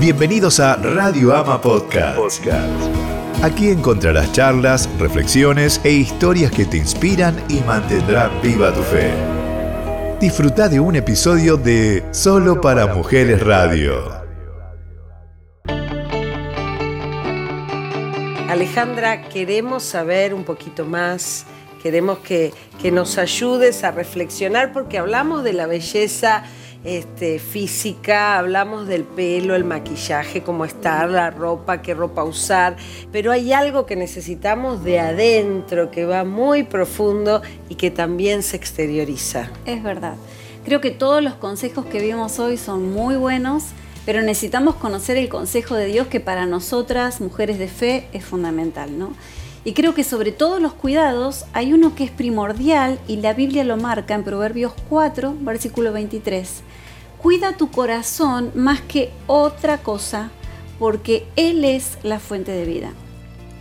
Bienvenidos a Radio Ama Podcast. Aquí encontrarás charlas, reflexiones e historias que te inspiran y mantendrán viva tu fe. Disfruta de un episodio de Solo para Mujeres Radio. Alejandra, queremos saber un poquito más, queremos que, que nos ayudes a reflexionar porque hablamos de la belleza este, física, hablamos del pelo, el maquillaje, cómo estar, la ropa, qué ropa usar, pero hay algo que necesitamos de adentro, que va muy profundo y que también se exterioriza. Es verdad. Creo que todos los consejos que vimos hoy son muy buenos, pero necesitamos conocer el consejo de Dios que para nosotras, mujeres de fe, es fundamental, ¿no? Y creo que sobre todos los cuidados hay uno que es primordial y la Biblia lo marca en Proverbios 4, versículo 23. Cuida tu corazón más que otra cosa, porque Él es la fuente de vida.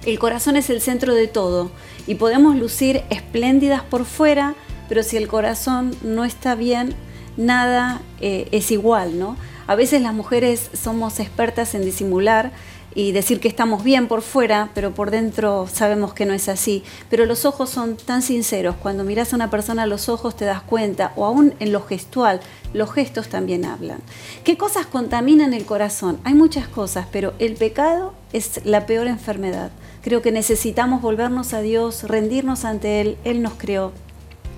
El corazón es el centro de todo y podemos lucir espléndidas por fuera, pero si el corazón no está bien, nada eh, es igual, ¿no? A veces las mujeres somos expertas en disimular y decir que estamos bien por fuera, pero por dentro sabemos que no es así. Pero los ojos son tan sinceros, cuando miras a una persona a los ojos te das cuenta, o aún en lo gestual, los gestos también hablan. ¿Qué cosas contaminan el corazón? Hay muchas cosas, pero el pecado es la peor enfermedad. Creo que necesitamos volvernos a Dios, rendirnos ante Él. Él nos creó,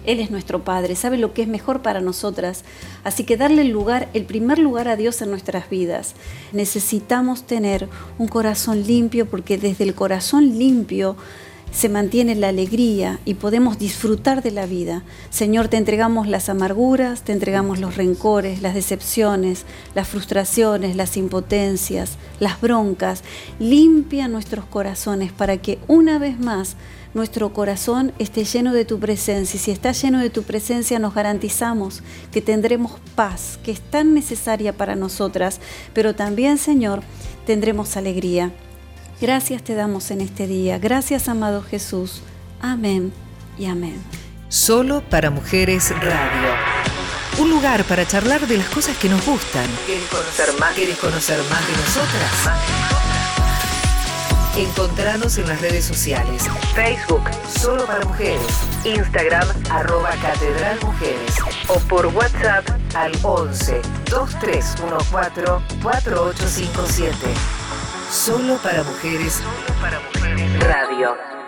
él es nuestro Padre, sabe lo que es mejor para nosotras. Así que darle el lugar, el primer lugar a Dios en nuestras vidas. Necesitamos tener un corazón limpio porque desde el corazón limpio se mantiene la alegría y podemos disfrutar de la vida. Señor, te entregamos las amarguras, te entregamos los rencores, las decepciones, las frustraciones, las impotencias, las broncas. Limpia nuestros corazones para que una vez más nuestro corazón esté lleno de tu presencia. Y si está lleno de tu presencia, nos garantizamos que tendremos paz, que es tan necesaria para nosotras, pero también, Señor, tendremos alegría. Gracias te damos en este día. Gracias, amado Jesús. Amén y amén. Solo para Mujeres Radio. Un lugar para charlar de las cosas que nos gustan. ¿Quieres conocer más? ¿Quieres conocer más de nosotras? Encontranos en las redes sociales. Facebook, Solo para Mujeres. Instagram, arroba Catedral Mujeres. O por WhatsApp al 11 2314 4857. Solo para Mujeres. Solo para Mujeres. Radio.